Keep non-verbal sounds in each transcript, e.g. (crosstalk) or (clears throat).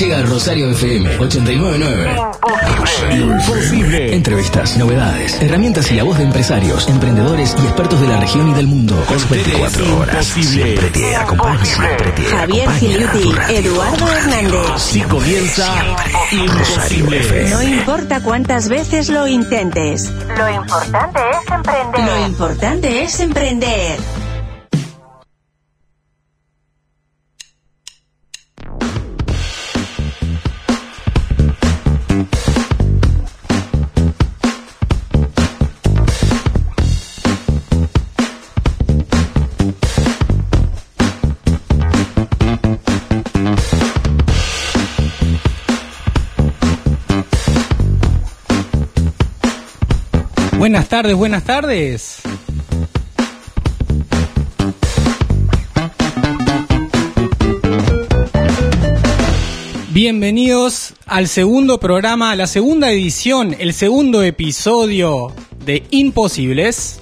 Llega Rosario FM 899. Imposible. Entrevistas, novedades, herramientas y la voz de empresarios, emprendedores y expertos de la región y del mundo. Con ustedes, 24 horas. imposible. Siempre te acompaña. Siempre te Javier Giliuti. Eduardo Hernández. Si comienza Imposible. No importa cuántas veces lo intentes. Lo importante es emprender. Lo importante es emprender. Buenas tardes, buenas tardes. Bienvenidos al segundo programa, la segunda edición, el segundo episodio de Imposibles.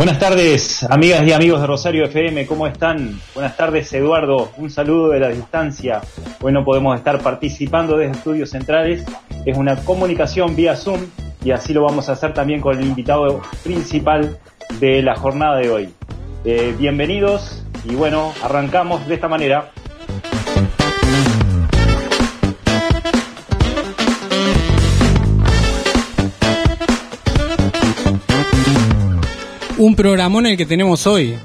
Buenas tardes, amigas y amigos de Rosario FM, ¿cómo están? Buenas tardes, Eduardo, un saludo de la distancia. Hoy no podemos estar participando desde estudios centrales, es una comunicación vía Zoom y así lo vamos a hacer también con el invitado principal de la jornada de hoy. Eh, bienvenidos y bueno, arrancamos de esta manera. Un programón el que tenemos hoy.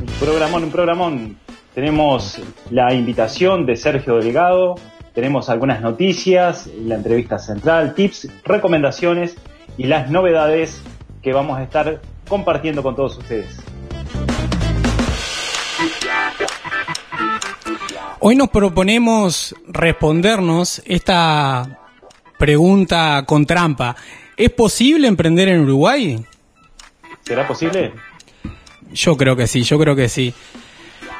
Un programón, un programón. Tenemos la invitación de Sergio Delgado, tenemos algunas noticias, la entrevista central, tips, recomendaciones y las novedades que vamos a estar compartiendo con todos ustedes. Hoy nos proponemos respondernos esta pregunta con trampa. ¿Es posible emprender en Uruguay? ¿Será posible? Yo creo que sí, yo creo que sí.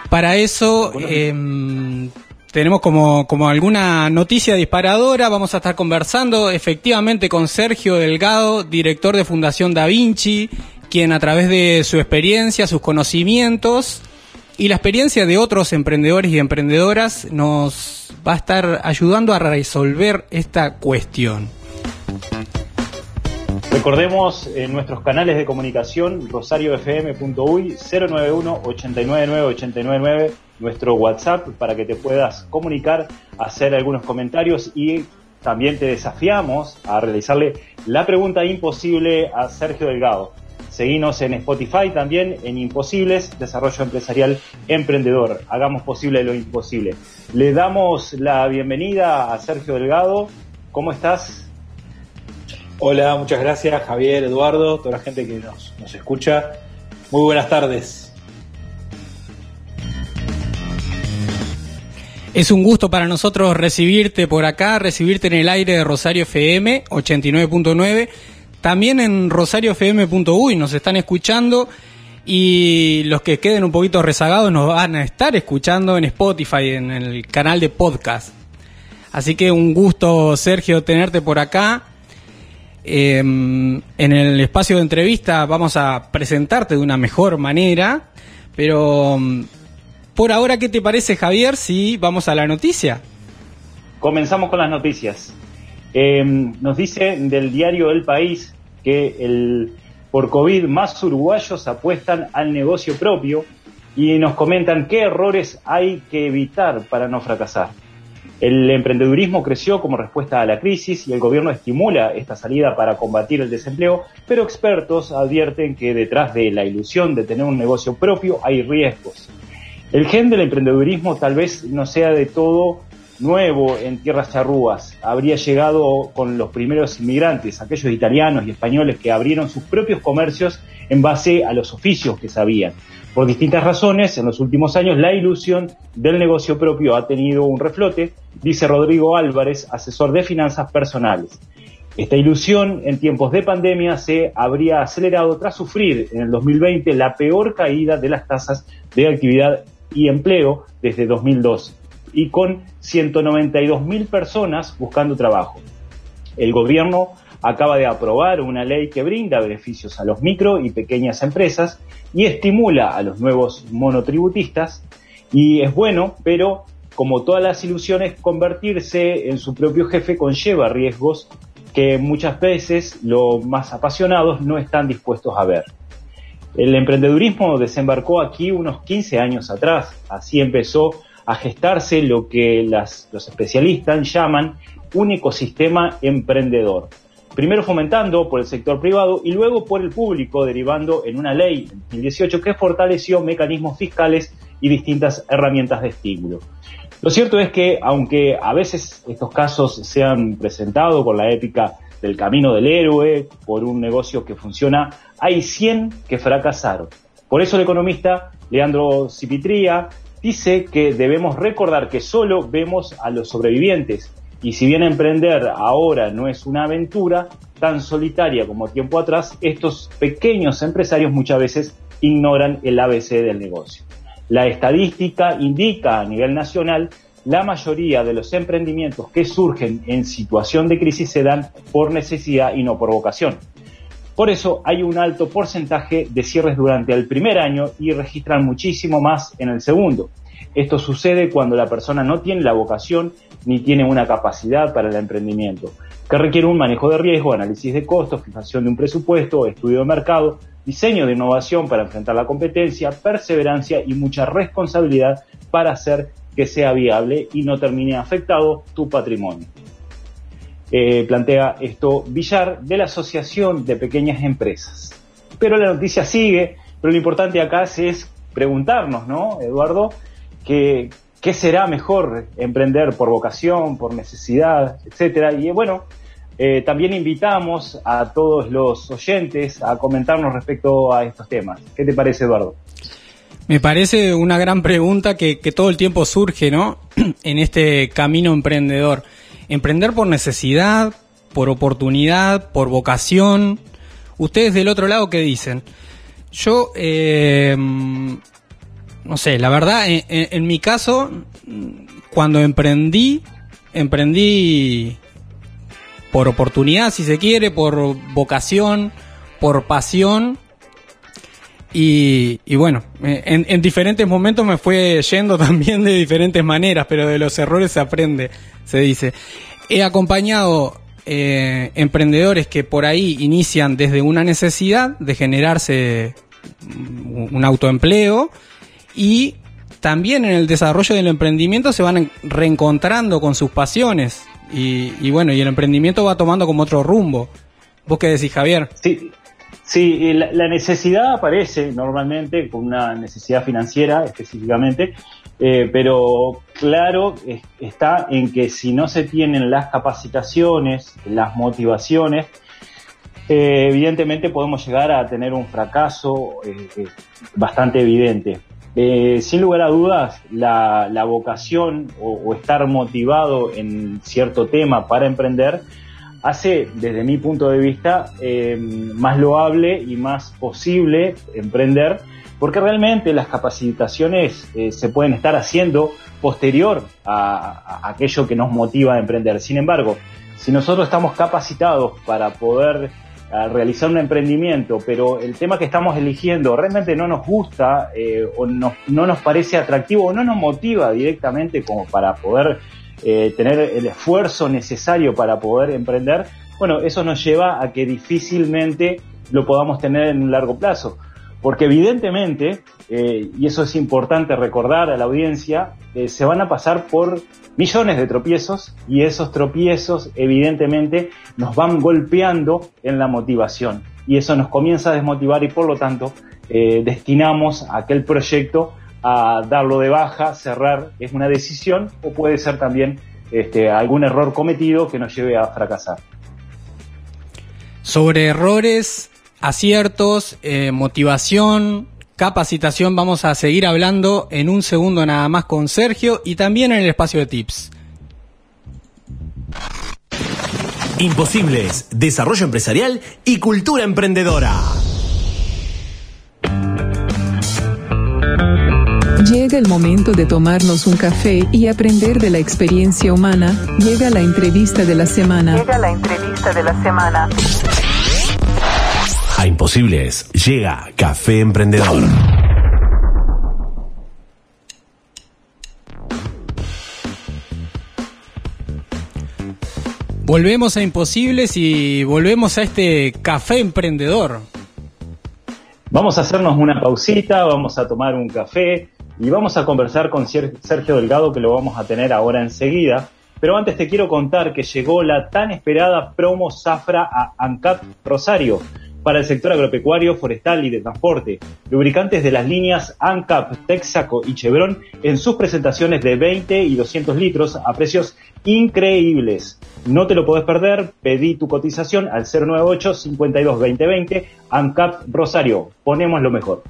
Para eso em, tenemos como, como alguna noticia disparadora, vamos a estar conversando efectivamente con Sergio Delgado, director de Fundación Da Vinci, quien a través de su experiencia, sus conocimientos y la experiencia de otros emprendedores y emprendedoras nos va a estar ayudando a resolver esta cuestión. Recordemos en nuestros canales de comunicación rosariofm.uy 091-899-899, nuestro WhatsApp para que te puedas comunicar, hacer algunos comentarios y también te desafiamos a realizarle la pregunta imposible a Sergio Delgado. Seguinos en Spotify también en Imposibles, Desarrollo Empresarial Emprendedor. Hagamos posible lo imposible. Le damos la bienvenida a Sergio Delgado. ¿Cómo estás? Hola, muchas gracias Javier, Eduardo, toda la gente que nos, nos escucha. Muy buenas tardes. Es un gusto para nosotros recibirte por acá, recibirte en el aire de Rosario FM 89.9, también en rosariofm.uy nos están escuchando y los que queden un poquito rezagados nos van a estar escuchando en Spotify, en el canal de podcast. Así que un gusto, Sergio, tenerte por acá. Eh, en el espacio de entrevista vamos a presentarte de una mejor manera, pero mm, por ahora, ¿qué te parece, Javier, si vamos a la noticia? Comenzamos con las noticias. Eh, nos dice del diario El País que el, por COVID más uruguayos apuestan al negocio propio y nos comentan qué errores hay que evitar para no fracasar. El emprendedurismo creció como respuesta a la crisis y el gobierno estimula esta salida para combatir el desempleo, pero expertos advierten que detrás de la ilusión de tener un negocio propio hay riesgos. El gen del emprendedurismo tal vez no sea de todo nuevo en tierras charrúas. Habría llegado con los primeros inmigrantes, aquellos italianos y españoles que abrieron sus propios comercios en base a los oficios que sabían. Por distintas razones, en los últimos años la ilusión del negocio propio ha tenido un reflote, dice Rodrigo Álvarez, asesor de finanzas personales. Esta ilusión en tiempos de pandemia se habría acelerado tras sufrir en el 2020 la peor caída de las tasas de actividad y empleo desde 2012 y con 192 mil personas buscando trabajo. El gobierno acaba de aprobar una ley que brinda beneficios a los micro y pequeñas empresas y estimula a los nuevos monotributistas y es bueno, pero como todas las ilusiones, convertirse en su propio jefe conlleva riesgos que muchas veces los más apasionados no están dispuestos a ver. El emprendedurismo desembarcó aquí unos 15 años atrás, así empezó a gestarse lo que los especialistas llaman un ecosistema emprendedor. Primero fomentando por el sector privado y luego por el público, derivando en una ley en 2018 que fortaleció mecanismos fiscales y distintas herramientas de estímulo. Lo cierto es que, aunque a veces estos casos se han presentado con la épica del camino del héroe, por un negocio que funciona, hay 100 que fracasaron. Por eso el economista Leandro Cipitría dice que debemos recordar que solo vemos a los sobrevivientes y si bien emprender ahora no es una aventura tan solitaria como tiempo atrás, estos pequeños empresarios muchas veces ignoran el ABC del negocio. La estadística indica a nivel nacional la mayoría de los emprendimientos que surgen en situación de crisis se dan por necesidad y no por vocación. Por eso hay un alto porcentaje de cierres durante el primer año y registran muchísimo más en el segundo. Esto sucede cuando la persona no tiene la vocación ni tiene una capacidad para el emprendimiento, que requiere un manejo de riesgo, análisis de costos, fijación de un presupuesto, estudio de mercado, diseño de innovación para enfrentar la competencia, perseverancia y mucha responsabilidad para hacer que sea viable y no termine afectado tu patrimonio. Eh, plantea esto Villar de la Asociación de Pequeñas Empresas. Pero la noticia sigue, pero lo importante acá es preguntarnos, ¿no, Eduardo? ¿Qué, será mejor emprender por vocación, por necesidad, etcétera? Y bueno, eh, también invitamos a todos los oyentes a comentarnos respecto a estos temas. ¿Qué te parece, Eduardo? Me parece una gran pregunta que, todo el tiempo surge, ¿no? (clears throat) en este camino emprendedor. Emprender por necesidad, por oportunidad, por vocación. Ustedes del otro lado, ¿qué dicen? Yo, eh, no sé, la verdad, en mi caso, cuando emprendí, emprendí por oportunidad, si se quiere, por vocación, por pasión. Y, bueno, eh, en, diferentes momentos me fue yendo (laughs) también de diferentes maneras, pero de los errores se aprende, se dice. He acompañado eh, emprendedores que por ahí inician desde una necesidad de generarse un autoempleo y también en el desarrollo del emprendimiento se van reencontrando con sus pasiones. Y, bueno, y el emprendimiento va tomando como otro rumbo. ¿Vos qué decís, Javier? Sí, sí la, necesidad aparece normalmente con una necesidad financiera específicamente, eh, pero claro está en que si no se tienen las capacitaciones, las motivaciones, eh, evidentemente podemos llegar a tener un fracaso eh, bastante evidente. Eh, sin lugar a dudas, la, vocación o, estar motivado en cierto tema para emprender hace, desde mi punto de vista, eh, más loable y más posible emprender, porque realmente las capacitaciones eh, se pueden estar haciendo posterior a, aquello que nos motiva a emprender. Sin embargo, si nosotros estamos capacitados para poder a realizar un emprendimiento, pero el tema que estamos eligiendo realmente no nos gusta eh, o no, no, nos parece atractivo o no nos motiva directamente como para poder eh, tener el esfuerzo necesario para poder emprender, bueno, eso nos lleva a que difícilmente lo podamos tener en un largo plazo. Porque evidentemente, eh, y eso es importante recordar a la audiencia, se van a pasar por millones de tropiezos y esos tropiezos evidentemente nos van golpeando en la motivación y eso nos comienza a desmotivar y por lo tanto eh, destinamos aquel proyecto a darlo de baja, cerrar, es una decisión o puede ser también este, algún error cometido que nos lleve a fracasar. Sobre errores, aciertos, eh, motivación, capacitación vamos a seguir hablando en un segundo nada más con Sergio y también en el espacio de tips. Imposibles, desarrollo empresarial y cultura emprendedora. Llega el momento de tomarnos un café y aprender de la experiencia humana, llega la entrevista de la semana. Llega la entrevista de la semana. A Imposibles llega Café Emprendedor. Volvemos a Imposibles y volvemos a este café emprendedor. Vamos a hacernos una pausita, vamos a tomar un café y vamos a conversar con Sergio Delgado que lo vamos a tener ahora enseguida. Pero antes te quiero contar que llegó la tan esperada promo Zafra a ANCAP Rosario para el sector agropecuario, forestal y de transporte. Lubricantes de las líneas ANCAP, Texaco y Chevron en sus presentaciones de 20 y 200 litros a precios increíbles. No te lo podés perder, pedí tu cotización al 098 52 2020 ANCAP Rosario. Ponemos lo mejor.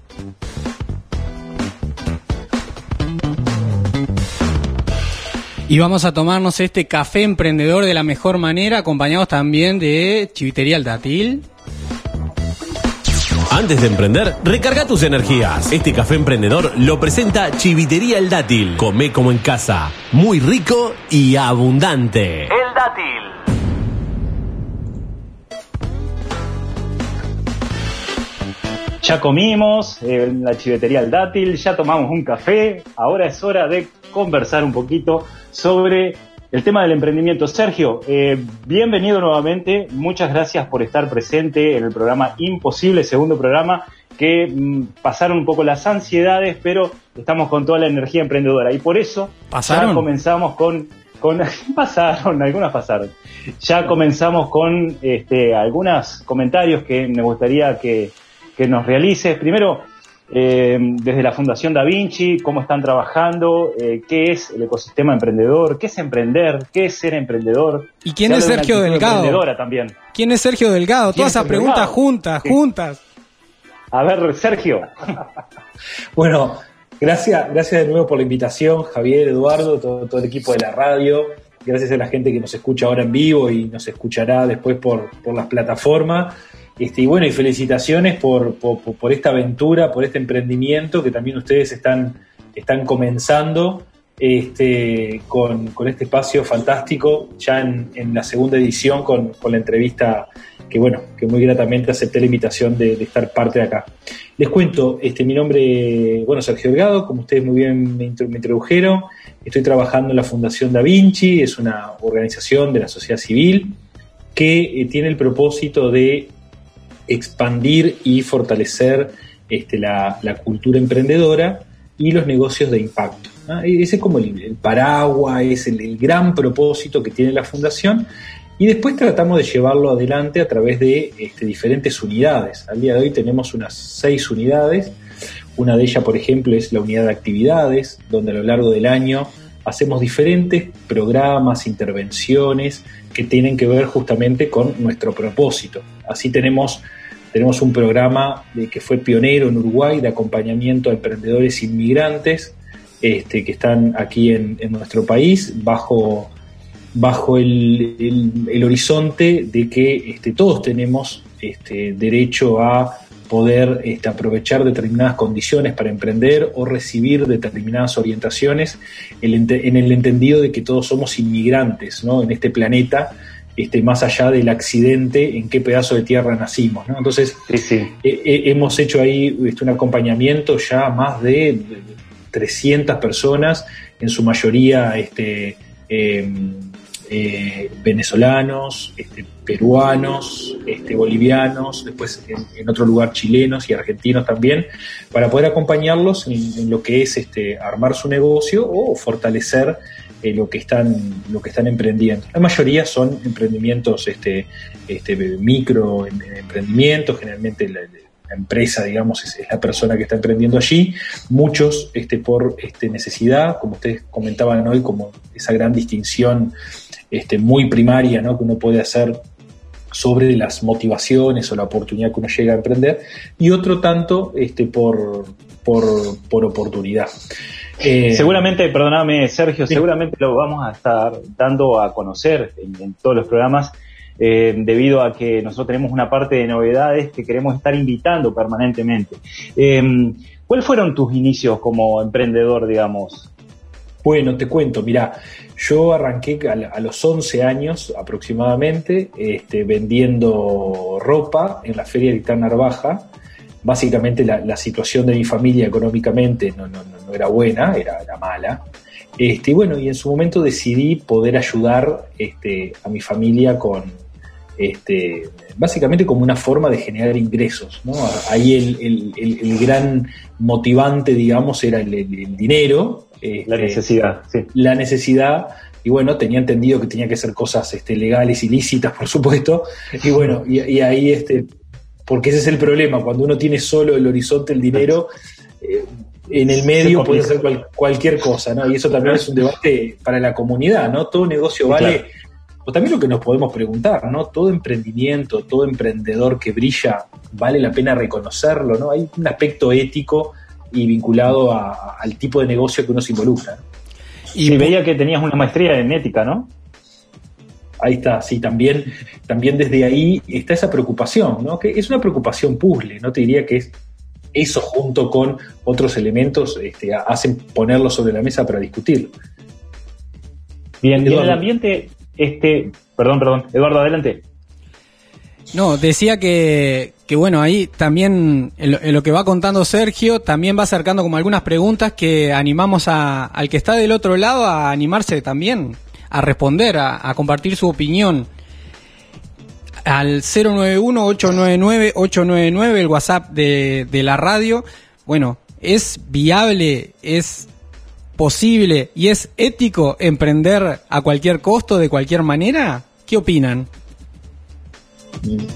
Y vamos a tomarnos este café emprendedor de la mejor manera, acompañados también de Chivitería El Dátil. Antes de emprender, recarga tus energías. Este café emprendedor lo presenta Chivitería El Dátil. Come como en casa. Muy rico y abundante. El dátil. Ya comimos en la chivetería El Dátil, ya tomamos un café, ahora es hora de conversar un poquito sobre el tema del emprendimiento. Sergio, eh, bienvenido nuevamente, muchas gracias por estar presente en el programa Imposible, segundo programa, que mm, pasaron un poco las ansiedades, pero estamos con toda la energía emprendedora y por eso ¿Pasaron? ya comenzamos con... con (laughs) pasaron, algunas pasaron. Ya comenzamos con este, algunos comentarios que me gustaría que, que nos realices. Primero, eh, desde la Fundación Da Vinci, cómo están trabajando, eh, qué es el ecosistema emprendedor, qué es emprender, qué es ser emprendedor. ¿Y quién Se es de Sergio Delgado? emprendedora también. ¿Quién es Sergio Delgado? ¿Quién Todas es esas preguntas juntas, Sí. juntas. A ver, Sergio. (laughs) Bueno, gracias, gracias de nuevo por la invitación, Javier, Eduardo, todo, todo el equipo de la radio. Gracias a la gente que nos escucha ahora en vivo y nos escuchará después por, por las plataformas. Este, y bueno, y felicitaciones por, por, esta aventura, por este emprendimiento que también ustedes están, están comenzando este, con, con este espacio fantástico, ya en, en la segunda edición con, con la entrevista que bueno, que muy gratamente acepté la invitación de, estar parte de acá. Les cuento, este, mi nombre, bueno, Sergio Delgado, como ustedes muy bien me introdujeron, estoy trabajando en la Fundación Da Vinci, es una organización de la sociedad civil que eh, tiene el propósito de expandir y fortalecer este, la, cultura emprendedora y los negocios de impacto. E- Ese es como el, paraguas, es el, el gran propósito que tiene la fundación y después tratamos de llevarlo adelante a través de este, diferentes unidades. Al día de hoy tenemos unas seis unidades. Una de ellas, por ejemplo, es la unidad de actividades, donde a lo largo del año hacemos diferentes programas, intervenciones que tienen que ver justamente con nuestro propósito. Así tenemos, tenemos un programa de, que fue pionero en Uruguay de acompañamiento a emprendedores inmigrantes este, que están aquí en, nuestro país bajo bajo el, el- horizonte de que este, todos tenemos este, derecho a poder este, aprovechar determinadas condiciones para emprender o recibir determinadas orientaciones en el entendido de que todos somos inmigrantes ¿no? en este planeta, este, más allá del accidente en qué pedazo de tierra nacimos. ¿no? Entonces, Sí, sí. eh, eh, hemos hecho ahí este, un acompañamiento ya a más de 300 personas, en su mayoría este, eh, eh, venezolanos, este, peruanos, este, bolivianos, después en, en otro lugar chilenos y argentinos también, para poder acompañarlos en, en lo que es este, armar su negocio o fortalecer eh, lo que están lo que están emprendiendo. La mayoría son emprendimientos este, este, micro em- emprendimientos, generalmente la, empresa, digamos, es, es la persona que está emprendiendo allí, muchos este, por este, necesidad, como ustedes comentaban hoy, como esa gran distinción este, muy primaria ¿no? que uno puede hacer sobre las motivaciones o la oportunidad que uno llega a emprender, y otro tanto este, por, por, por oportunidad. Eh, Seguramente, perdóname Sergio, seguramente lo vamos a estar dando a conocer en, en todos los programas, eh, debido a que nosotros tenemos una parte de novedades que queremos estar invitando permanentemente. Eh, ¿Cuáles fueron tus inicios como emprendedor, digamos? Bueno, te cuento, mira, yo arranqué a, a los 11 años aproximadamente este, vendiendo ropa en la feria de Narvaja. Básicamente la, la, situación de mi familia económicamente no, no, no era buena, era, era mala. Este, bueno, y en su momento decidí poder ayudar este, a mi familia con, este, básicamente como una forma de generar ingresos. ¿no? Ahí el, el, el, gran motivante, digamos, era el, dinero. la este, necesidad, sí. La necesidad. Y bueno, tenía entendido que tenía que ser cosas este, legales, ilícitas, por supuesto. Y bueno, y, y ahí, este, porque ese es el problema, cuando uno tiene solo el horizonte, el dinero, eh, en el medio puede ser cual, cualquier cosa, ¿no? Y eso también es un debate para la comunidad, ¿no? Todo negocio vale, claro. o también lo que nos podemos preguntar, ¿no? Todo emprendimiento, todo emprendedor que brilla, vale la pena reconocerlo, ¿no? Hay un aspecto ético y vinculado a, al tipo de negocio que uno se involucra. Y sí, veía que tenías una maestría en ética, ¿no? Ahí está, sí, también, también desde ahí está esa preocupación, ¿no? Que es una preocupación puzzle, no te diría que es eso junto con otros elementos este, hacen ponerlo sobre la mesa para discutirlo. Bien, Eduardo. en el ambiente, este, perdón, perdón, Eduardo, adelante. No, decía que, que bueno, ahí también en lo, en lo, que va contando Sergio, también va acercando como algunas preguntas que animamos a, al que está del otro lado a animarse también, a responder, a, compartir su opinión al 091-899-899, el WhatsApp de, de, la radio. Bueno, ¿es viable, es posible y es ético emprender a cualquier costo, de cualquier manera? ¿Qué opinan?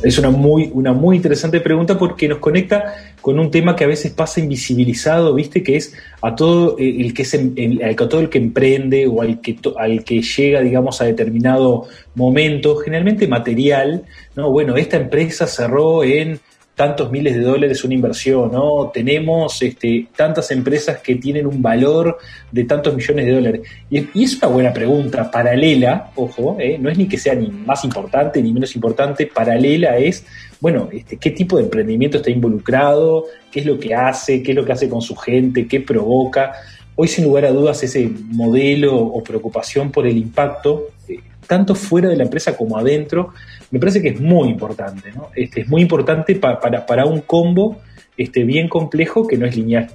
Es una muy, una muy interesante pregunta porque nos conecta con un tema que a veces pasa invisibilizado, ¿viste? Que es a todo el que es el, a todo el que emprende o al que al que llega, digamos, a determinado momento, generalmente material, ¿no? Bueno, esta empresa cerró en tantos miles de dólares una inversión, ¿no? Tenemos este, tantas empresas que tienen un valor de tantos millones de dólares. Y, es una buena pregunta, paralela, ojo, ¿eh? no es ni que sea ni más importante ni menos importante, paralela es, bueno, este, qué tipo de emprendimiento está involucrado, qué es lo que hace, qué es lo que hace con su gente, qué provoca. Hoy, sin lugar a dudas, ese modelo o preocupación por el impacto, eh, tanto fuera de la empresa como adentro, me parece que es muy importante, ¿no? Este, es muy importante pa, para, para un combo este, bien complejo que no es lineal.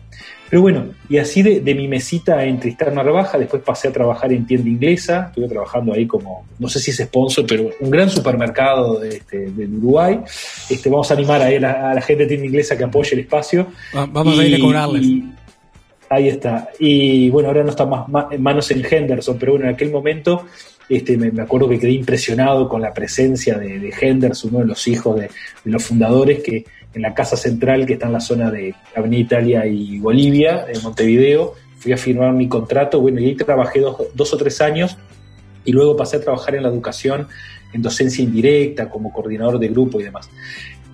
Pero bueno, y así de, de mi mesita en Tristán Narvaja, después pasé a trabajar en tienda inglesa, estuve trabajando ahí como, no sé si es sponsor, pero un gran supermercado de, este, de Uruguay. Este, vamos a animar a, la, a la gente de tienda inglesa que apoye el espacio. Vamos y, a ir a cobrarles. Y, ahí está. Y bueno, ahora no está más, en manos en Henderson, pero bueno, en aquel momento este, me, me, acuerdo que quedé impresionado con la presencia de, de Henderson, uno de los hijos de, de, los fundadores, que en la casa central que está en la zona de Avenida Italia y Bolivia, en Montevideo, fui a firmar mi contrato, bueno, y ahí trabajé dos, dos o tres años y luego pasé a trabajar en la educación, en docencia indirecta, como coordinador de grupo y demás.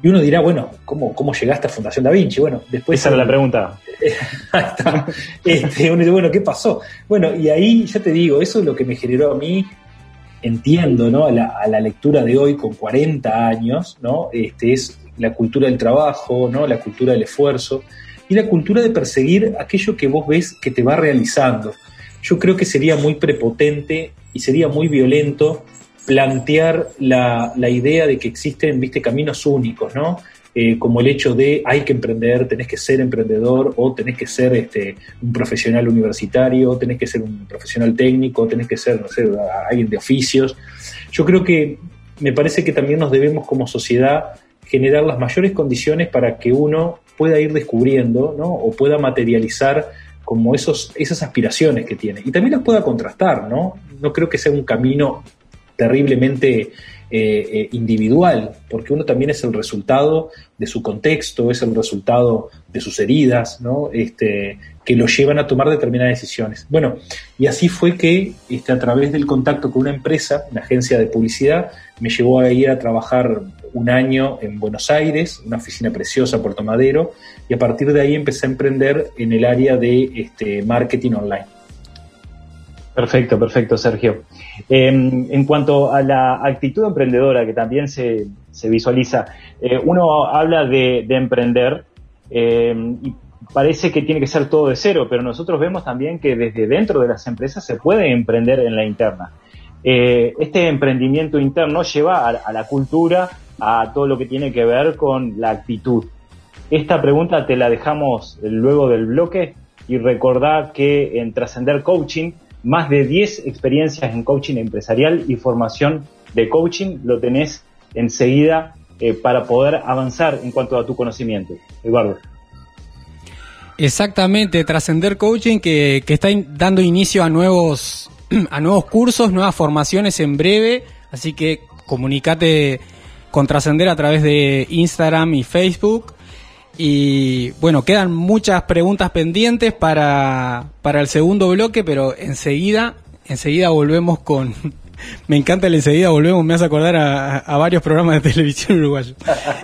Y uno dirá, bueno, ¿cómo, cómo llegaste a Fundación Da Vinci? Bueno, después... Esa era la pregunta. (laughs) este, uno dice, bueno, ¿qué pasó? Bueno, y ahí ya te digo, eso es lo que me generó a mí entiendo ¿no? a, la, lectura de hoy con 40 años, ¿no? Este, es la cultura del trabajo, ¿no? la cultura del esfuerzo y la cultura de perseguir aquello que vos ves que te va realizando. Yo creo que sería muy prepotente y sería muy violento plantear la, la idea de que existen viste, caminos únicos, ¿no? Eh, como el hecho de hay que emprender, tenés que ser emprendedor o tenés que ser este, un profesional universitario, tenés que ser un profesional técnico, tenés que ser, no sé, alguien de oficios. Yo creo que me parece que también nos debemos como sociedad generar las mayores condiciones para que uno pueda ir descubriendo ¿no? o pueda materializar como esos, esas aspiraciones que tiene y también las pueda contrastar, ¿no? No creo que sea un camino terriblemente eh, eh, individual, porque uno también es el resultado de su contexto, es el resultado de sus heridas, ¿no? Este, que lo llevan a tomar determinadas decisiones. Bueno, y así fue que este, a través del contacto con una empresa, una agencia de publicidad, me llevó a ir a trabajar un año en Buenos Aires, una oficina preciosa, Puerto Madero, y a partir de ahí empecé a emprender en el área de este, marketing online. Perfecto, perfecto, Sergio. Eh, en cuanto a la actitud emprendedora que también se, se visualiza, eh, uno habla de, de emprender eh, y parece que tiene que ser todo de cero, pero nosotros vemos también que desde dentro de las empresas se puede emprender en la interna. Eh, este emprendimiento interno lleva a, a, la cultura, a todo lo que tiene que ver con la actitud. Esta pregunta te la dejamos luego del bloque y recordá que en Trascender Coaching, más de 10 experiencias en coaching empresarial y formación de coaching lo tenés enseguida eh, para poder avanzar en cuanto a tu conocimiento. Eduardo. Exactamente, Trascender Coaching que, que está dando inicio a nuevos, (clears throat) a nuevos cursos, nuevas formaciones en breve, así que comunicate con Trascender a través de Instagram y Facebook. Y bueno, quedan muchas preguntas pendientes para, para el segundo bloque, pero enseguida, enseguida volvemos con, (laughs) me encanta el enseguida volvemos, me hace acordar a, a varios programas de televisión uruguayo.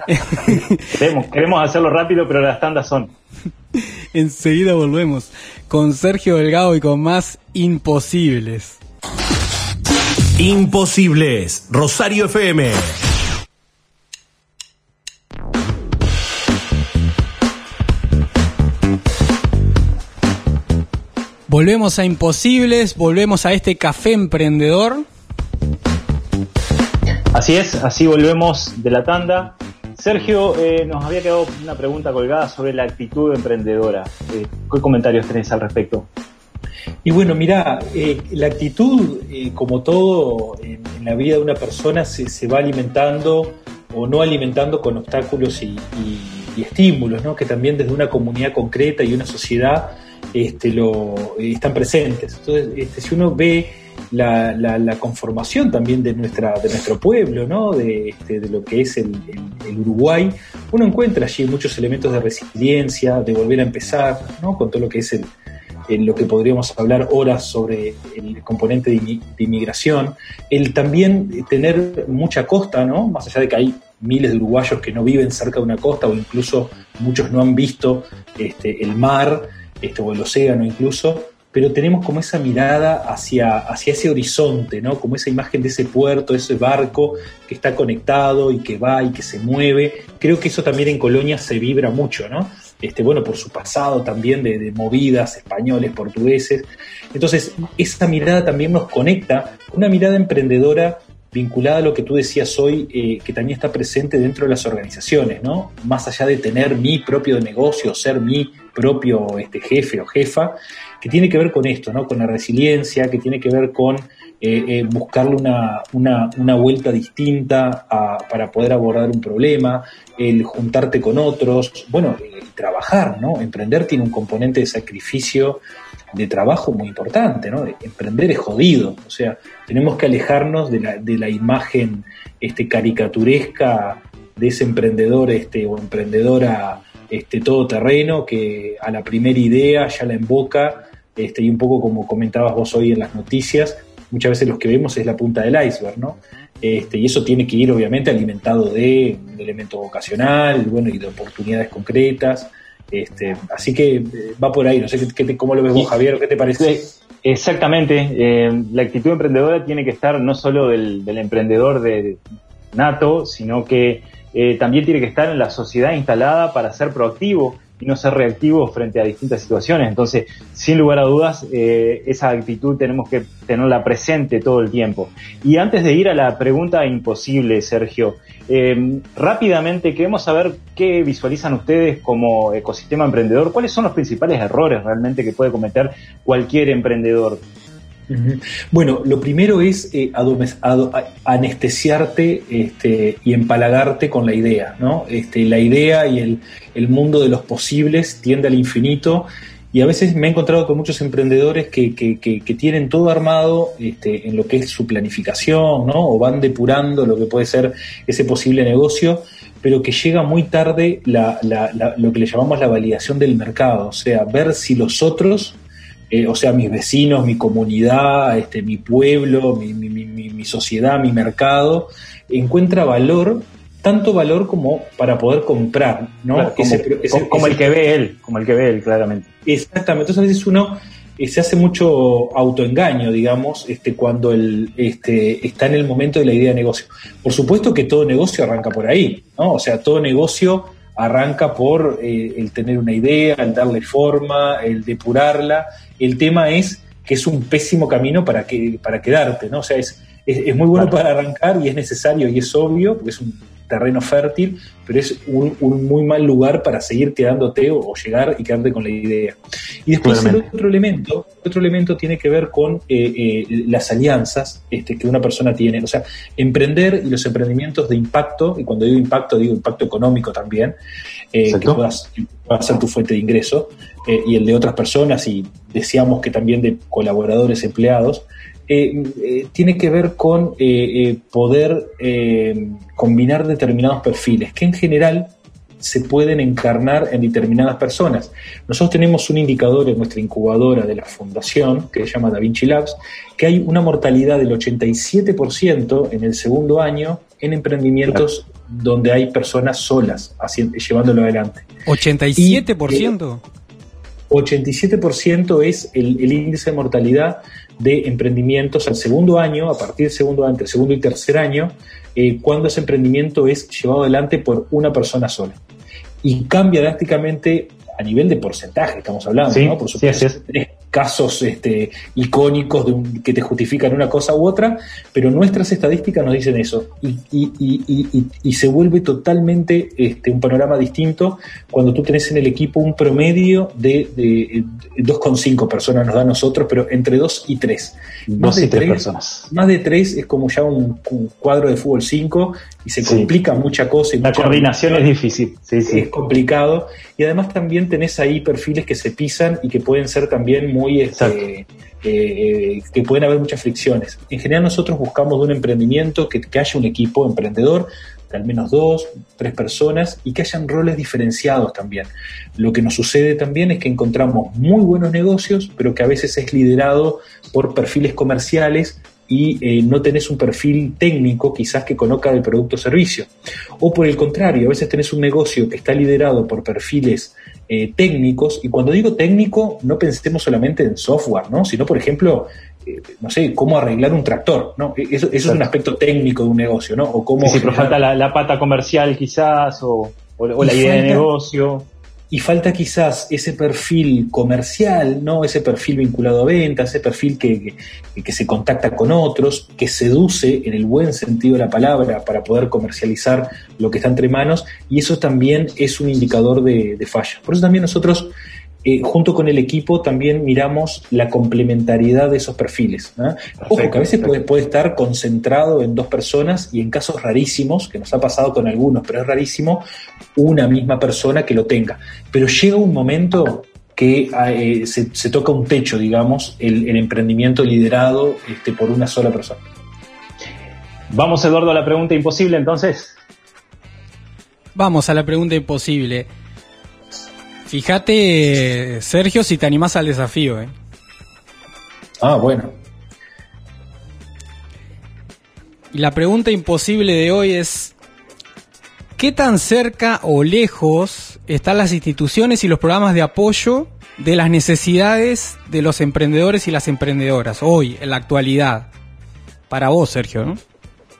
(laughs) queremos, queremos hacerlo rápido, pero las tandas son. (laughs) enseguida volvemos con Sergio Delgado y con más Imposibles. Imposibles, Rosario FM. Volvemos a Imposibles, volvemos a este café emprendedor. Así es, así volvemos de la tanda. Sergio, eh, nos había quedado una pregunta colgada sobre la actitud emprendedora. Eh, ¿Qué comentarios tenés al respecto? Y bueno, mira, eh, la actitud, eh, como todo en, en, la vida de una persona, se, se, va alimentando o no alimentando con obstáculos y, y, y estímulos, ¿no? que también desde una comunidad concreta y una sociedad este, lo, están presentes. Entonces, este, si uno ve la, la, la, conformación también de, nuestra, de nuestro pueblo, ¿no? de, este, de lo que es el, Uruguay, uno encuentra allí muchos elementos de resiliencia, de volver a empezar, ¿no? con todo lo que es el, en lo que podríamos hablar horas sobre el componente de, de, inmigración, el también tener mucha costa, ¿no? Más allá de que hay miles de uruguayos que no viven cerca de una costa o incluso muchos no han visto este, el mar este, o el océano incluso, pero tenemos como esa mirada hacia, hacia ese horizonte, ¿no? Como esa imagen de ese puerto, ese barco que está conectado y que va y que se mueve. Creo que eso también en Colonia se vibra mucho, ¿no? Este, bueno, por su pasado también de, de movidas españoles, portugueses. Entonces, esa mirada también nos conecta, una mirada emprendedora vinculada a lo que tú decías hoy, eh, que también está presente dentro de las organizaciones, ¿no? Más allá de tener mi propio negocio, ser mi propio este, jefe o jefa, que tiene que ver con esto, ¿no? Con la resiliencia, que tiene que ver con eh, eh, buscarle una, una, vuelta distinta a, para poder abordar un problema, el juntarte con otros, bueno, el trabajar, ¿no? Emprender tiene un componente de sacrificio de trabajo muy importante, ¿no? Emprender es jodido, o sea, tenemos que alejarnos de la, de la imagen este, caricaturesca de ese emprendedor este, o emprendedora este, todoterreno que a la primera idea ya la emboca, este, y un poco como comentabas vos hoy en las noticias, muchas veces lo que vemos es la punta del iceberg, ¿no? Este, y eso tiene que ir obviamente alimentado de un elemento vocacional, bueno, y de oportunidades concretas, este, así que eh, va por ahí, no sé qué, qué, cómo lo ves vos, Javier, ¿qué te parece? Exactamente, eh, la actitud emprendedora tiene que estar no solo del, del emprendedor de nato, sino que eh, también tiene que estar en la sociedad instalada para ser proactivo y no ser reactivo frente a distintas situaciones. Entonces, sin lugar a dudas, eh, esa actitud tenemos que tenerla presente todo el tiempo. Y antes de ir a la pregunta imposible, Sergio, eh, rápidamente queremos saber qué visualizan ustedes como ecosistema emprendedor, cuáles son los principales errores realmente que puede cometer cualquier emprendedor. Bueno, lo primero es eh, anestesiarte este, y empalagarte con la idea, ¿no? Este, la idea y el, mundo de los posibles tiende al infinito y a veces me he encontrado con muchos emprendedores que, tienen todo armado este, en lo que es su planificación, ¿no? O van depurando lo que puede ser ese posible negocio, pero que llega muy tarde lo que le llamamos la validación del mercado, o sea, ver si los otros eh, o sea, mis vecinos, mi comunidad, este, mi pueblo, mi, mi, mi, mi, sociedad, mi mercado, encuentra valor, tanto valor como para poder comprar, ¿no? Claro, como, ese, ese, como ese, el que ve él, como el que ve él, claramente. Exactamente, entonces a veces uno eh, se hace mucho autoengaño, digamos, este, cuando el, este, está en el momento de la idea de negocio. Por supuesto que todo negocio arranca por ahí, ¿no? O sea, todo negocio arranca por eh, el tener una idea, el darle forma, el depurarla. El tema es que es un pésimo camino para, que, para quedarte, ¿no? O sea, es, es, es muy bueno para arrancar y es necesario y es obvio, porque es un terreno fértil, pero es un, un muy mal lugar para seguir quedándote o, o, llegar y quedarte con la idea. Y después el otro elemento, otro elemento tiene que ver con eh, eh, las alianzas este, que una persona tiene. O sea, emprender y los emprendimientos de impacto, y cuando digo impacto digo impacto económico también, eh, que puedas, pueda ser tu fuente de ingreso, eh, y el de otras personas, y deseamos que también de colaboradores empleados, eh, eh, tiene que ver con eh, poder combinar determinados perfiles que en general se pueden encarnar en determinadas personas. Nosotros tenemos un indicador en nuestra incubadora de la fundación, que se llama Da Vinci Labs, que hay una mortalidad del 87% en el segundo año en emprendimientos claro. donde hay personas solas haciendo, llevándolo adelante. ¿87%? Y, 87% es el, el, índice de mortalidad de emprendimientos al segundo año, a partir del segundo año, entre segundo y tercer año, eh, cuando ese emprendimiento es llevado adelante por una persona sola. Y cambia drásticamente a nivel de porcentaje, estamos hablando, sí, ¿no? Por supuesto, sí, sí. Casos este, icónicos de un, que te justifican una cosa u otra, pero nuestras estadísticas nos dicen eso. Y, y, y, y se vuelve totalmente este, un panorama distinto cuando tú tenés en el equipo un promedio de, de, de 2,5 personas, nos da a nosotros, pero entre 2 y 3. Más de 3 personas. Más de 3 es como ya un, un cuadro de fútbol 5 y se sí. complica mucha cosa. Y La mucha coordinación es difícil. Sí, sí. Es complicado. Y además también tenés ahí perfiles que se pisan y que pueden ser también muy... Este, eh, que pueden haber muchas fricciones. En general nosotros buscamos de un emprendimiento que, que haya un equipo emprendedor de al menos dos, tres personas y que hayan roles diferenciados también. Lo que nos sucede también es que encontramos muy buenos negocios, pero que a veces es liderado por perfiles comerciales y eh, no tenés un perfil técnico quizás que conozca del producto o servicio. O por el contrario, a veces tenés un negocio que está liderado por perfiles eh, técnicos, y cuando digo técnico, no pensemos solamente en software, ¿no? sino, por ejemplo, eh, no sé, cómo arreglar un tractor, ¿no? Eso, eso es un aspecto técnico de un negocio, ¿no? O cómo sí, pero falta la, la, pata comercial quizás, o, o, o la idea falta, de negocio y falta quizás ese perfil comercial, ¿no? Ese perfil vinculado a ventas, ese perfil que, que, se contacta con otros, que seduce en el buen sentido de la palabra para poder comercializar lo que está entre manos, y eso también es un indicador de, de falla. Por eso también nosotros eh, junto con el equipo también miramos la complementariedad de esos perfiles. ¿no? Ojo, que a veces puede, puede, estar concentrado en dos personas y en casos rarísimos, que nos ha pasado con algunos, pero es rarísimo, una misma persona que lo tenga. Pero llega un momento que eh, se, se, toca un techo, digamos, el, el emprendimiento liderado este, por una sola persona. Vamos, Eduardo, a la pregunta imposible entonces. Vamos a la pregunta imposible. Fíjate, Sergio, si te animás al desafío. ¿eh? Ah, bueno. Y la pregunta imposible de hoy es, ¿qué tan cerca o lejos están las instituciones y los programas de apoyo de las necesidades de los emprendedores y las emprendedoras hoy, en la actualidad? Para vos, Sergio, ¿no?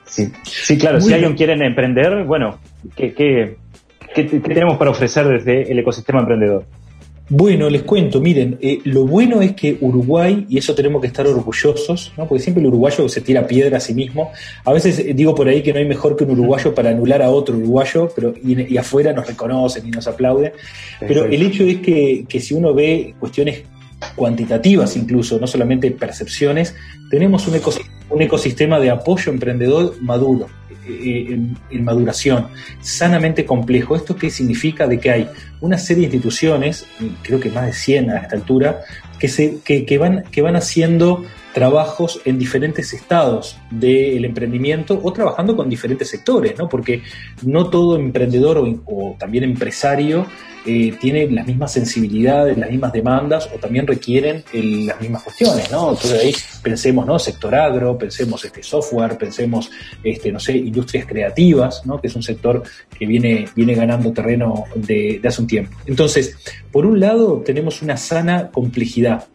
Sí, sí claro, Muy si alguien quiere emprender, bueno, ¿qué, qué, ¿Qué, ¿Qué, tenemos para ofrecer desde el ecosistema emprendedor? Bueno, les cuento, miren, eh, lo bueno es que Uruguay, y eso tenemos que estar orgullosos, ¿no? porque siempre el uruguayo se tira piedra a sí mismo, a veces eh, digo por ahí que no hay mejor que un uruguayo para anular a otro uruguayo, pero y, y afuera nos reconocen y nos aplauden, pero el hecho es que, que si uno ve cuestiones cuantitativas incluso, no solamente percepciones, tenemos un ecosistema, un ecosistema de apoyo emprendedor maduro, en, en, maduración, sanamente complejo. ¿Esto qué significa? De que hay una serie de instituciones, creo que más de 100 a esta altura, que, se, que, que van, que van haciendo trabajos en diferentes estados del emprendimiento o trabajando con diferentes sectores, ¿no? porque no todo emprendedor o, también empresario eh, tiene las mismas sensibilidades, las mismas demandas o también requieren las mismas cuestiones, ¿no? Entonces ahí pensemos, ¿no? Sector agro, pensemos este software, pensemos, este, no sé, industrias creativas, ¿no? Que es un sector que viene, viene ganando terreno de, de hace un tiempo. Entonces, por un lado tenemos una sana complejidad,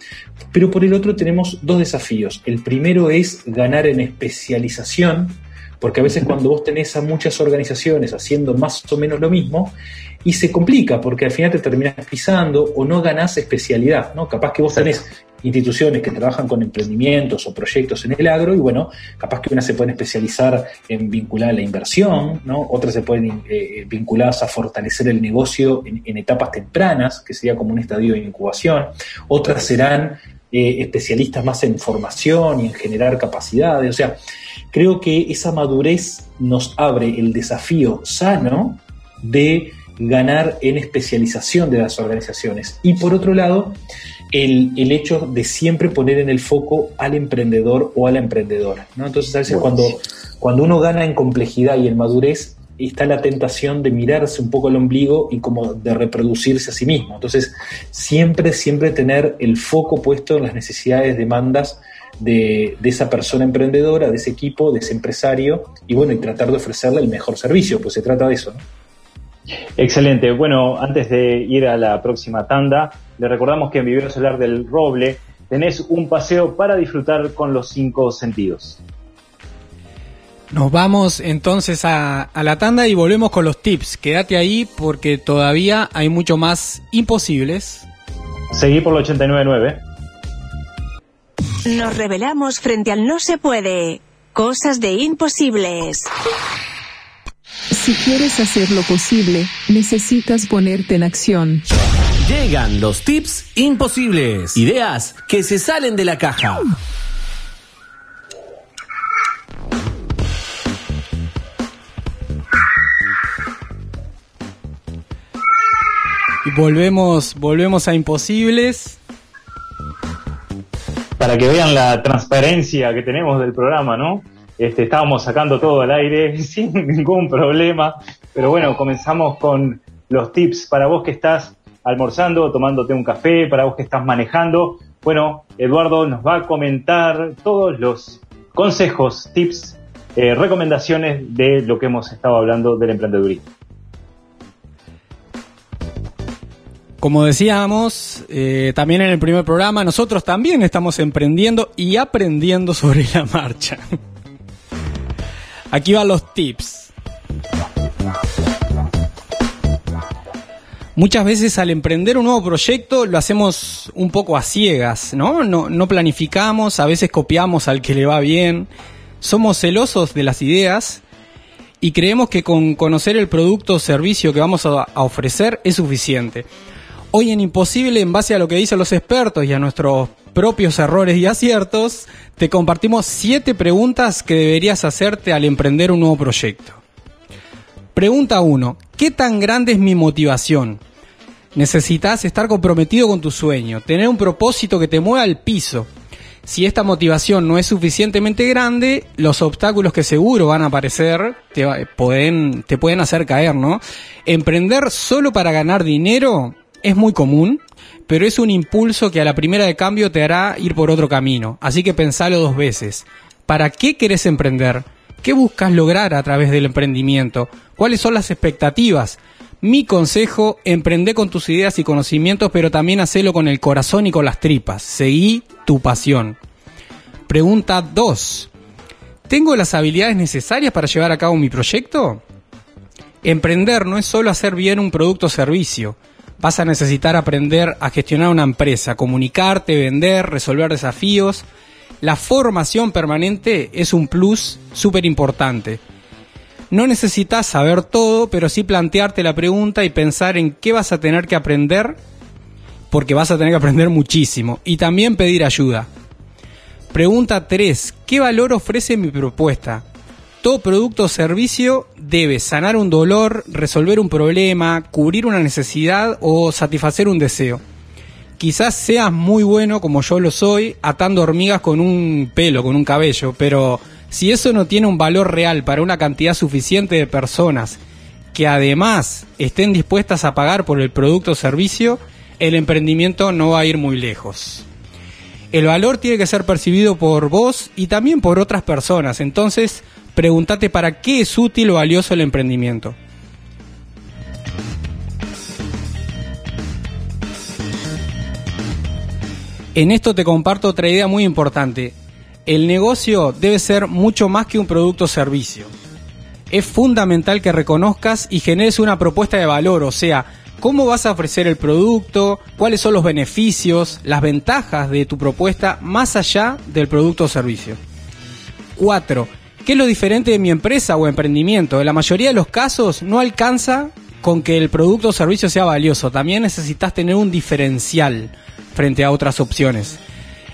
pero por el otro tenemos dos desafíos. El primero es ganar en especialización, porque a veces cuando vos tenés a muchas organizaciones haciendo más o menos lo mismo, y se complica porque al final te terminas pisando o no ganás especialidad, ¿no? Capaz que vos tenés instituciones que trabajan con emprendimientos o proyectos en el agro y bueno, capaz que unas se pueden especializar en vincular a la inversión, ¿no? Otras se pueden eh, vincular a fortalecer el negocio en, en, etapas tempranas, que sería como un estadio de incubación. Otras serán eh, especialistas más en formación y en generar capacidades. O sea, creo que esa madurez nos abre el desafío sano de ganar en especialización de las organizaciones. Y por otro lado, el, el, hecho de siempre poner en el foco al emprendedor o a la emprendedora. ¿no? Entonces, a veces cuando, cuando uno gana en complejidad y en madurez, está la tentación de mirarse un poco el ombligo y como de reproducirse a sí mismo. Entonces, siempre, siempre tener el foco puesto en las necesidades, demandas de, de, esa persona emprendedora, de ese equipo, de ese empresario, y bueno, y tratar de ofrecerle el mejor servicio, pues se trata de eso. ¿no? Excelente. Bueno, antes de ir a la próxima tanda, le recordamos que en Vivero Solar del Roble tenés un paseo para disfrutar con los cinco sentidos. Nos vamos entonces a, a, la tanda y volvemos con los tips. Quédate ahí porque todavía hay mucho más imposibles. Seguí por el 89.9. Nos revelamos frente al no se puede. Cosas de imposibles. Si quieres hacer lo posible, necesitas ponerte en acción. Llegan los tips imposibles. Ideas que se salen de la caja. Volvemos, volvemos a imposibles. Para que vean la transparencia que tenemos del programa, ¿no? Este, estábamos sacando todo al aire (laughs) sin ningún problema. Pero bueno, comenzamos con los tips para vos que estás almorzando, tomándote un café, para vos que estás manejando. Bueno, Eduardo nos va a comentar todos los consejos, tips, eh, recomendaciones de lo que hemos estado hablando del emprendedurismo. Como decíamos eh, también en el primer programa, nosotros también estamos emprendiendo y aprendiendo sobre la marcha. Aquí van los tips. Muchas veces al emprender un nuevo proyecto lo hacemos un poco a ciegas, ¿no? No, no planificamos, a veces copiamos al que le va bien, somos celosos de las ideas y creemos que con conocer el producto o servicio que vamos a, a ofrecer es suficiente. Hoy en Imposible, en base a lo que dicen los expertos y a nuestros propios errores y aciertos, te compartimos siete preguntas que deberías hacerte al emprender un nuevo proyecto. Pregunta 1. ¿Qué tan grande es mi motivación? Necesitas estar comprometido con tu sueño, tener un propósito que te mueva al piso. Si esta motivación no es suficientemente grande, los obstáculos que seguro van a aparecer te, pueden, te pueden hacer caer, ¿no? Emprender solo para ganar dinero es muy común, pero es un impulso que a la primera de cambio te hará ir por otro camino. Así que pensalo dos veces. ¿Para qué querés emprender? ¿Qué buscas lograr a través del emprendimiento? ¿Cuáles son las expectativas? Mi consejo, emprende con tus ideas y conocimientos, pero también hacelo con el corazón y con las tripas. Seguí tu pasión. Pregunta 2. ¿Tengo las habilidades necesarias para llevar a cabo mi proyecto? Emprender no es solo hacer bien un producto o servicio vas a necesitar aprender a gestionar una empresa, comunicarte, vender, resolver desafíos. La formación permanente es un plus súper importante. No necesitas saber todo, pero sí plantearte la pregunta y pensar en qué vas a tener que aprender, porque vas a tener que aprender muchísimo. Y también pedir ayuda. Pregunta 3. ¿Qué valor ofrece mi propuesta? Todo producto o servicio debe sanar un dolor, resolver un problema, cubrir una necesidad o satisfacer un deseo. Quizás seas muy bueno como yo lo soy, atando hormigas con un pelo, con un cabello, pero si eso no tiene un valor real para una cantidad suficiente de personas que además estén dispuestas a pagar por el producto o servicio, el emprendimiento no va a ir muy lejos. El valor tiene que ser percibido por vos y también por otras personas, entonces pregúntate para qué es útil o valioso el emprendimiento. En esto te comparto otra idea muy importante. El negocio debe ser mucho más que un producto o servicio. es fundamental que reconozcas y generes una propuesta de valor, o sea, cómo vas a ofrecer el producto, cuáles son los beneficios, las ventajas de tu propuesta más allá del producto o servicio. 4. ¿Qué es lo diferente de mi empresa o emprendimiento? En la mayoría de los casos no alcanza con que el producto o servicio sea valioso, también necesitas tener un diferencial frente a otras opciones.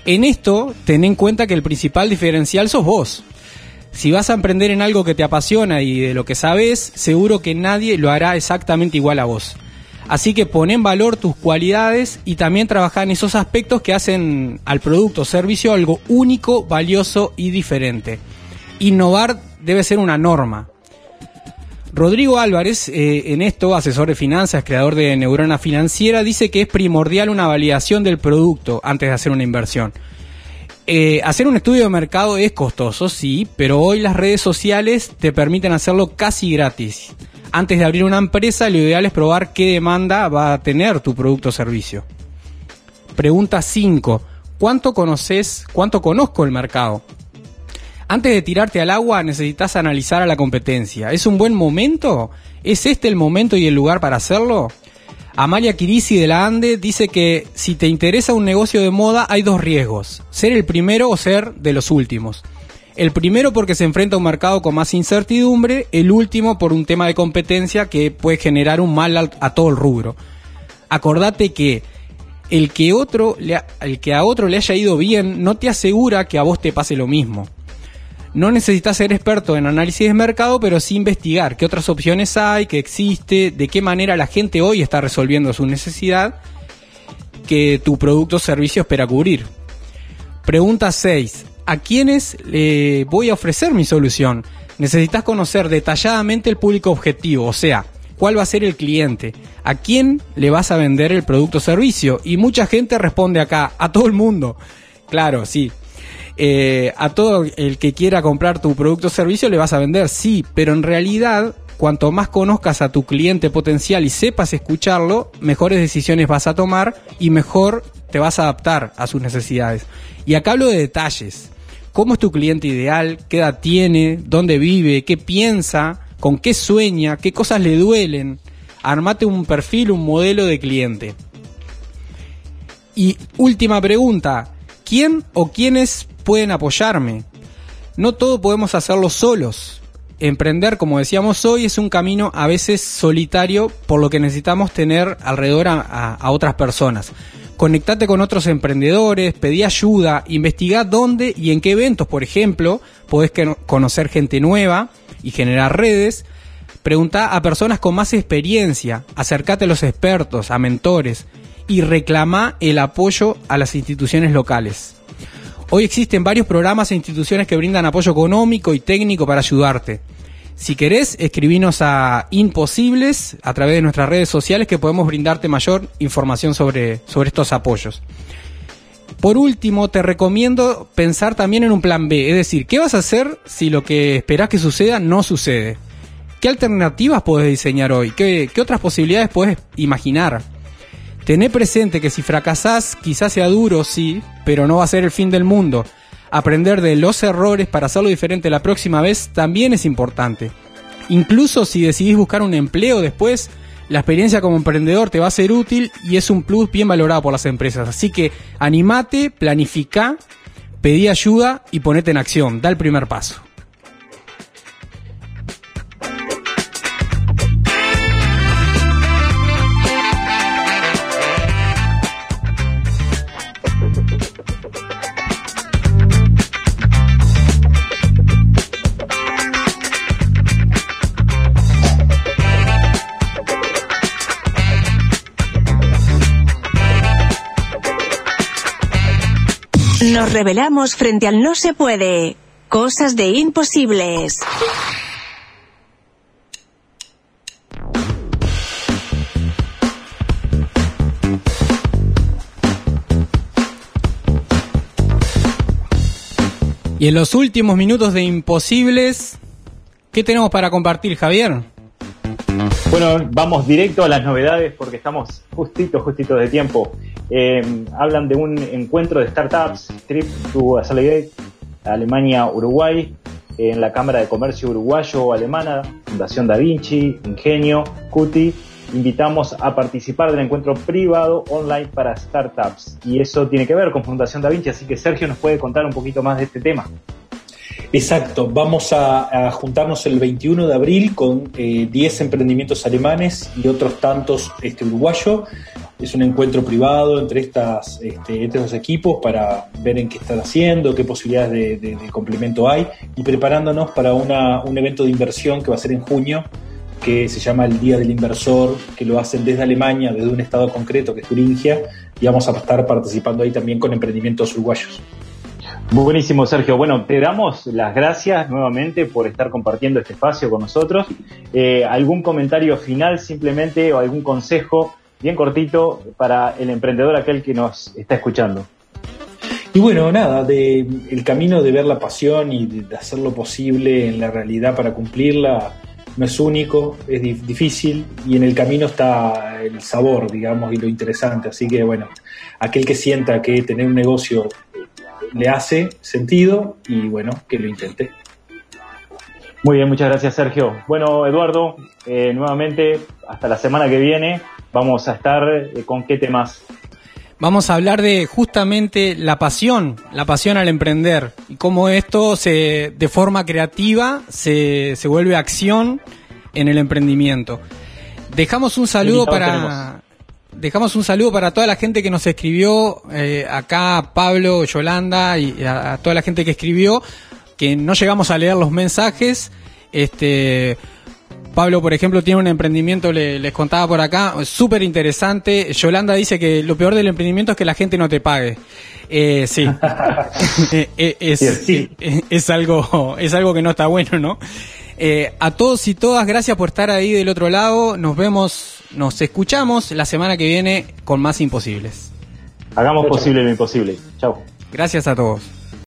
En esto, ten en cuenta que el principal diferencial sos vos. Si vas a emprender en algo que te apasiona y de lo que sabes, seguro que nadie lo hará exactamente igual a vos. Así que pon en valor tus cualidades y también trabaja en esos aspectos que hacen al producto o servicio algo único, valioso y diferente. Innovar debe ser una norma. Rodrigo Álvarez, eh, en esto, asesor de finanzas, creador de Neurona Financiera, dice que es primordial una validación del producto antes de hacer una inversión. Eh, hacer un estudio de mercado es costoso, sí, pero hoy las redes sociales te permiten hacerlo casi gratis. Antes de abrir una empresa, lo ideal es probar qué demanda va a tener tu producto o servicio. Pregunta 5. ¿Cuánto conoces, cuánto conozco el mercado? Antes de tirarte al agua necesitas analizar a la competencia. ¿Es un buen momento? ¿Es este el momento y el lugar para hacerlo? Amalia Kirisi de la Ande dice que si te interesa un negocio de moda hay dos riesgos, ser el primero o ser de los últimos. El primero porque se enfrenta a un mercado con más incertidumbre, el último por un tema de competencia que puede generar un mal a, todo el rubro. Acordate que el que, el que a otro le haya ido bien no te asegura que a vos te pase lo mismo. No necesitas ser experto en análisis de mercado, pero sí investigar qué otras opciones hay, qué existe, de qué manera la gente hoy está resolviendo su necesidad que tu producto o servicio espera cubrir. Pregunta 6. ¿A quiénes le voy a ofrecer mi solución? Necesitas conocer detalladamente el público objetivo, o sea, cuál va a ser el cliente, a quién le vas a vender el producto o servicio. Y mucha gente responde acá, a todo el mundo. Claro, sí, eh, a todo el que quiera comprar tu producto o servicio le vas a vender, sí, pero en realidad cuanto más conozcas a tu cliente potencial y sepas escucharlo, mejores decisiones vas a tomar y mejor te vas a adaptar a sus necesidades. Y acá hablo de detalles. ¿Cómo es tu cliente ideal? ¿Qué edad tiene? ¿Dónde vive? ¿Qué piensa? ¿Con qué sueña? ¿Qué cosas le duelen? Armate un perfil, un modelo de cliente. Y última pregunta, ¿quién o quiénes pueden apoyarme. No todo podemos hacerlo solos. Emprender, como decíamos hoy, es un camino a veces solitario, por lo que necesitamos tener alrededor a, otras personas. Conectate con otros emprendedores, pedí ayuda, investiga dónde y en qué eventos, por ejemplo, podés conocer gente nueva y generar redes. Pregunta a personas con más experiencia, acércate a los expertos, a mentores y reclama el apoyo a las instituciones locales. Hoy existen varios programas e instituciones que brindan apoyo económico y técnico para ayudarte. Si querés, escribinos a Imposibles a través de nuestras redes sociales que podemos brindarte mayor información sobre, sobre estos apoyos. Por último, te recomiendo pensar también en un plan B, es decir, ¿qué vas a hacer si lo que esperás que suceda no sucede? ¿Qué alternativas podés diseñar hoy? ¿Qué, qué otras posibilidades puedes imaginar? Tené presente que si fracasás, quizás sea duro, sí, pero no va a ser el fin del mundo. Aprender de los errores para hacerlo diferente la próxima vez también es importante. Incluso si decidís buscar un empleo después, la experiencia como emprendedor te va a ser útil y es un plus bien valorado por las empresas. Así que animate, planifica, pedí ayuda y ponete en acción. Da el primer paso. Nos revelamos frente al no se puede. Cosas de imposibles. Y en los últimos minutos de Imposibles, ¿qué tenemos para compartir, Javier? Bueno, vamos directo a las novedades porque estamos justito, justito de tiempo. Eh, hablan de un encuentro de startups, Trip to Accelerate, Alemania, Uruguay. en la Cámara de Comercio Uruguayo o Alemana, Fundación Da Vinci, Ingenio, CUTI. Invitamos a participar del encuentro privado online para startups. Y eso tiene que ver con Fundación Da Vinci, así que Sergio nos puede contar un poquito más de este tema. Exacto, vamos a, juntarnos el 21 de abril con eh, 10 emprendimientos alemanes y otros tantos este, uruguayos. Es un encuentro privado entre, estas, este, estos equipos para ver en qué están haciendo, qué posibilidades de, complemento hay y preparándonos para una- un evento de inversión que va a ser en junio, que se llama el Día del Inversor, que lo hacen desde Alemania, desde un estado concreto que es Turingia, y vamos a estar participando ahí también con emprendimientos uruguayos. Buenísimo, Sergio. Bueno, te damos las gracias nuevamente por estar compartiendo este espacio con nosotros. Eh, ¿Algún comentario final simplemente o algún consejo bien cortito para el emprendedor aquel que nos está escuchando? Y bueno, nada, de, el camino de ver la pasión y de, hacer lo posible en la realidad para cumplirla no es único, es di- difícil y en el camino está el sabor, digamos, y lo interesante. Así que bueno, aquel que sienta que tener un negocio le hace sentido y bueno, que lo intente. Muy bien, muchas gracias, Sergio. Bueno, Eduardo, eh, nuevamente, hasta la semana que viene, vamos a estar eh, con qué temas. Vamos a hablar de justamente la pasión, la pasión al emprender y cómo esto se, de forma creativa se, se vuelve acción en el emprendimiento. Dejamos un saludo para dejamos un saludo para toda la gente que nos escribió eh, acá Pablo, Yolanda y a, a toda la gente que escribió que no llegamos a leer los mensajes. Este Pablo, por ejemplo, tiene un emprendimiento, le- les contaba por acá, súper interesante. Yolanda dice que lo peor del emprendimiento es que la gente no te pague. Eh, sí, (laughs) Eh, eh, es, eh, es algo, es algo que no está bueno, ¿no? Eh, a todos y todas, gracias por estar ahí del otro lado. Nos vemos, nos escuchamos la semana que viene con más imposibles. Hagamos Chau, chau. posible lo imposible. Chao. Gracias a todos.